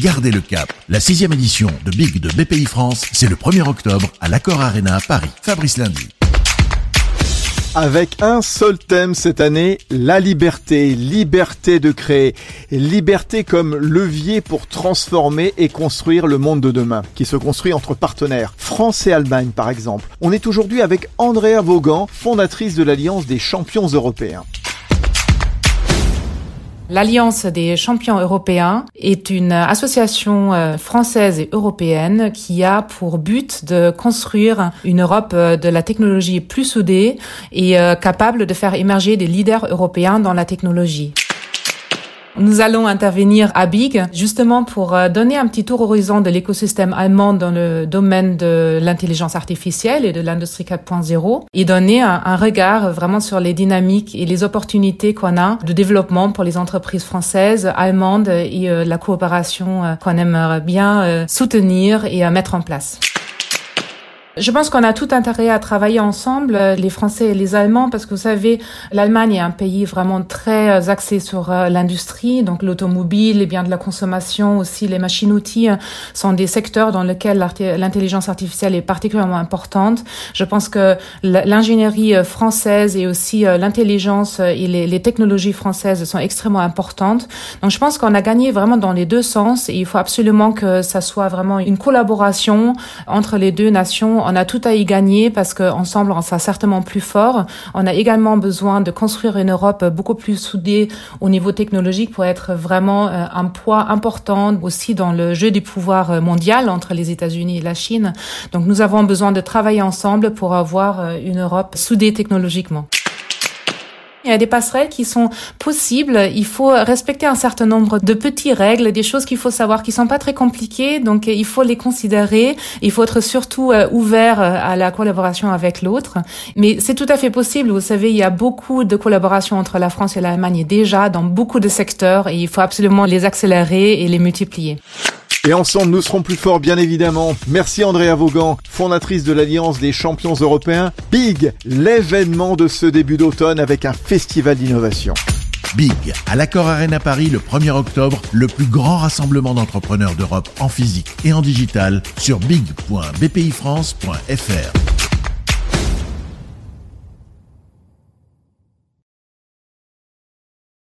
Gardez le cap. La sixième édition de Big de BPI France, c'est le 1er octobre à l'Accor Arena Paris. Fabrice Lundi. Avec un seul thème cette année, la liberté, liberté de créer, liberté comme levier pour transformer et construire le monde de demain, qui se construit entre partenaires, France et Allemagne par exemple. On est aujourd'hui avec Andrea Vaughan, fondatrice de l'Alliance des champions européens. L'Alliance des champions européens est une association euh, française et européenne qui a pour but de construire une Europe euh, de la technologie plus soudée et euh, capable de faire émerger des leaders européens dans la technologie. Nous allons intervenir à Big justement pour euh, donner un petit tour horizon de l'écosystème allemand dans le domaine de l'intelligence artificielle et de l'industrie 4.0 et donner un, regard vraiment sur les dynamiques et les opportunités qu'on a de développement pour les entreprises françaises, allemandes et euh, la coopération euh, qu'on aimerait bien soutenir et mettre en place. Je pense qu'on a tout intérêt à travailler ensemble, euh, les Français et les Allemands, parce que vous savez, l'Allemagne est un pays vraiment très euh, axé sur euh, l'industrie, donc l'automobile, les biens de la consommation, aussi les machines-outils sont des secteurs dans lesquels l'intelligence artificielle est particulièrement importante. Je pense que l'ingénierie française et aussi l'intelligence et les, les, technologies françaises sont extrêmement importantes. Donc je pense qu'on a gagné vraiment dans les deux sens et il faut absolument que ça soit vraiment une collaboration entre les deux nations on a tout à y gagner parce qu'ensemble, on sera certainement plus fort. On a également besoin de construire une Europe beaucoup plus soudée au niveau technologique pour être vraiment euh, un poids important aussi dans le jeu du pouvoir mondial entre les États-Unis et la Chine. Donc nous avons besoin de travailler ensemble pour avoir euh, une Europe soudée technologiquement. Il y a des passerelles qui sont possibles. Il faut respecter un certain nombre de petites règles, des choses qu'il faut savoir qui sont pas très compliquées. Donc, il faut les considérer. Il faut être surtout euh, ouvert euh, à la collaboration avec l'autre. Mais c'est tout à fait possible. Vous savez, il y a beaucoup de collaboration entre la France et l'Allemagne déjà dans beaucoup de secteurs et il faut absolument les accélérer et les multiplier. Et ensemble, nous serons plus forts, bien évidemment. Merci Andrea Vaughan, fondatrice de l'Alliance des champions européens. Big, l'événement de ce début d'automne avec un festival d'innovation. Big, à l'Accord Arena Paris le 1er octobre, le plus grand rassemblement d'entrepreneurs d'Europe en physique et en digital sur big.bpifrance.fr.